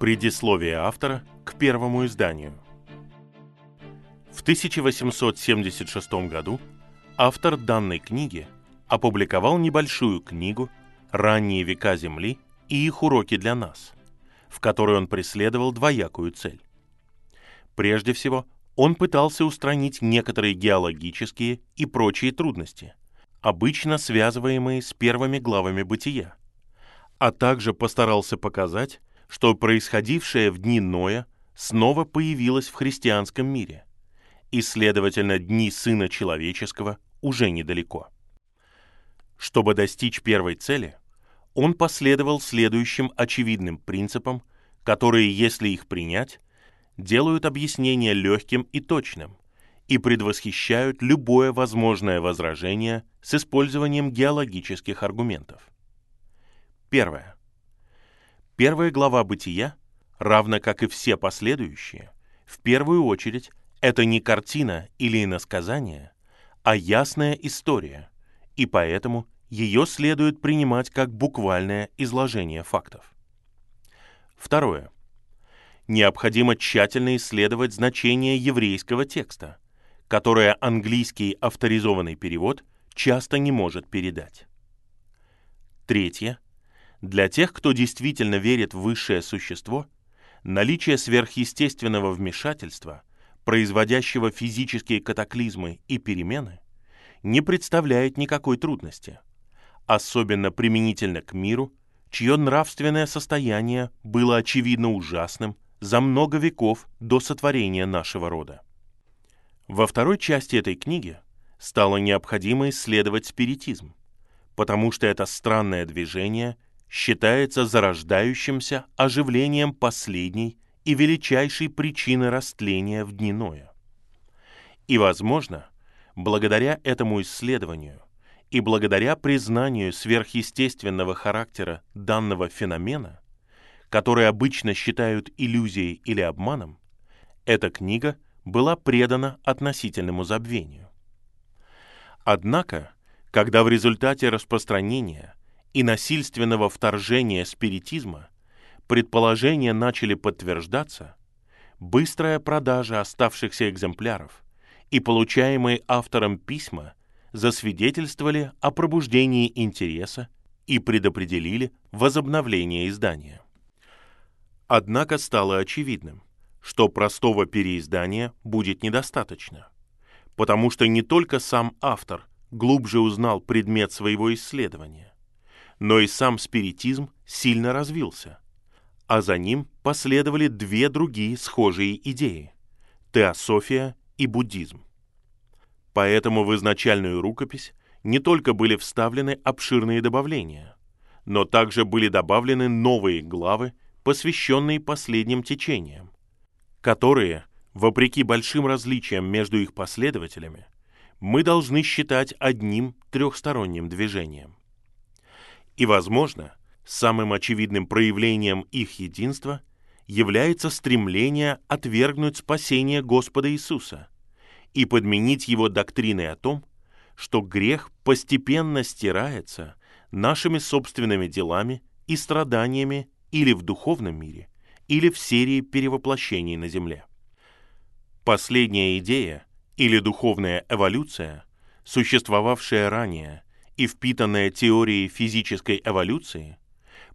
Предисловие автора к первому изданию. В 1876 году автор данной книги опубликовал небольшую книгу «Ранние века Земли и их уроки для нас», в которой он преследовал двоякую цель. Прежде всего, он пытался устранить некоторые геологические и прочие трудности, обычно связываемые с первыми главами бытия, а также постарался показать, что происходившее в дни Ноя снова появилось в христианском мире, и, следовательно, дни Сына Человеческого уже недалеко. Чтобы достичь первой цели, он последовал следующим очевидным принципам, которые, если их принять, делают объяснение легким и точным и предвосхищают любое возможное возражение с использованием геологических аргументов. Первое. Первая глава «Бытия», равно как и все последующие, в первую очередь это не картина или иносказание, а ясная история, и поэтому ее следует принимать как буквальное изложение фактов. Второе. Необходимо тщательно исследовать значение еврейского текста, которое английский авторизованный перевод часто не может передать. Третье. Для тех, кто действительно верит в высшее существо, наличие сверхъестественного вмешательства, производящего физические катаклизмы и перемены, не представляет никакой трудности, особенно применительно к миру, чье нравственное состояние было очевидно ужасным за много веков до сотворения нашего рода. Во второй части этой книги стало необходимо исследовать спиритизм, потому что это странное движение – считается зарождающимся оживлением последней и величайшей причины растления в дни. И, возможно, благодаря этому исследованию и благодаря признанию сверхъестественного характера данного феномена, который обычно считают иллюзией или обманом, эта книга была предана относительному забвению. Однако, когда в результате распространения и насильственного вторжения спиритизма предположения начали подтверждаться, быстрая продажа оставшихся экземпляров и получаемые автором письма засвидетельствовали о пробуждении интереса и предопределили возобновление издания. Однако стало очевидным, что простого переиздания будет недостаточно, потому что не только сам автор глубже узнал предмет своего исследования, но и сам спиритизм сильно развился. А за ним последовали две другие схожие идеи – теософия и буддизм. Поэтому в изначальную рукопись не только были вставлены обширные добавления, но также были добавлены новые главы, посвященные последним течениям, которые, вопреки большим различиям между их последователями, мы должны считать одним трехсторонним движением. И, возможно, самым очевидным проявлением их единства является стремление отвергнуть спасение Господа Иисуса и подменить его доктриной о том, что грех постепенно стирается нашими собственными делами и страданиями или в духовном мире, или в серии перевоплощений на земле. Последняя идея или духовная эволюция, существовавшая ранее и впитанная теорией физической эволюции,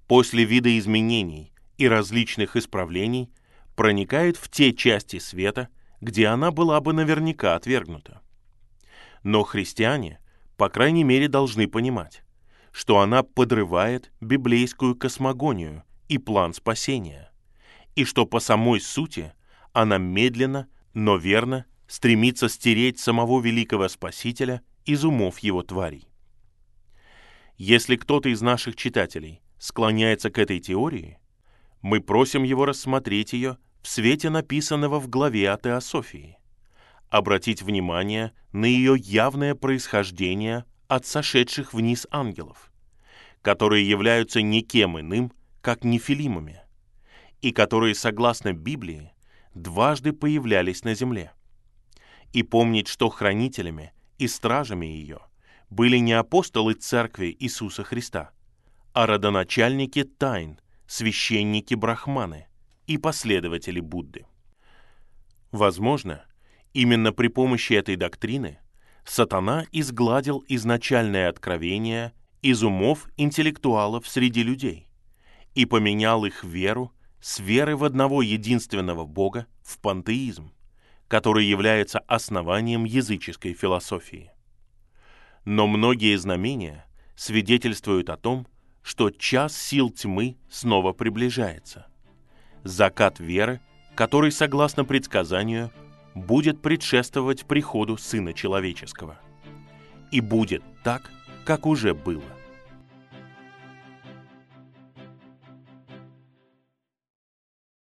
после видоизменений и различных исправлений проникает в те части света, где она была бы наверняка отвергнута. Но христиане, по крайней мере, должны понимать, что она подрывает библейскую космогонию и план спасения, и что по самой сути она медленно, но верно стремится стереть самого великого Спасителя из умов его тварей. Если кто-то из наших читателей склоняется к этой теории, мы просим его рассмотреть ее в свете написанного в главе о теософии, обратить внимание на ее явное происхождение от сошедших вниз ангелов, которые являются никем иным, как нефилимами, и которые, согласно Библии, дважды появлялись на земле. И помнить, что хранителями и стражами ее – были не апостолы Церкви Иисуса Христа, а родоначальники тайн, священники Брахманы, и последователи Будды. Возможно, именно при помощи этой доктрины сатана изгладил изначальное откровение из умов интеллектуалов среди людей и поменял их веру с веры в одного единственного Бога в пантеизм, который является основанием языческой философии. Но многие знамения свидетельствуют о том, что час сил тьмы снова приближается. Закат веры, который, согласно предсказанию, будет предшествовать приходу Сына Человеческого. И будет так, как уже было.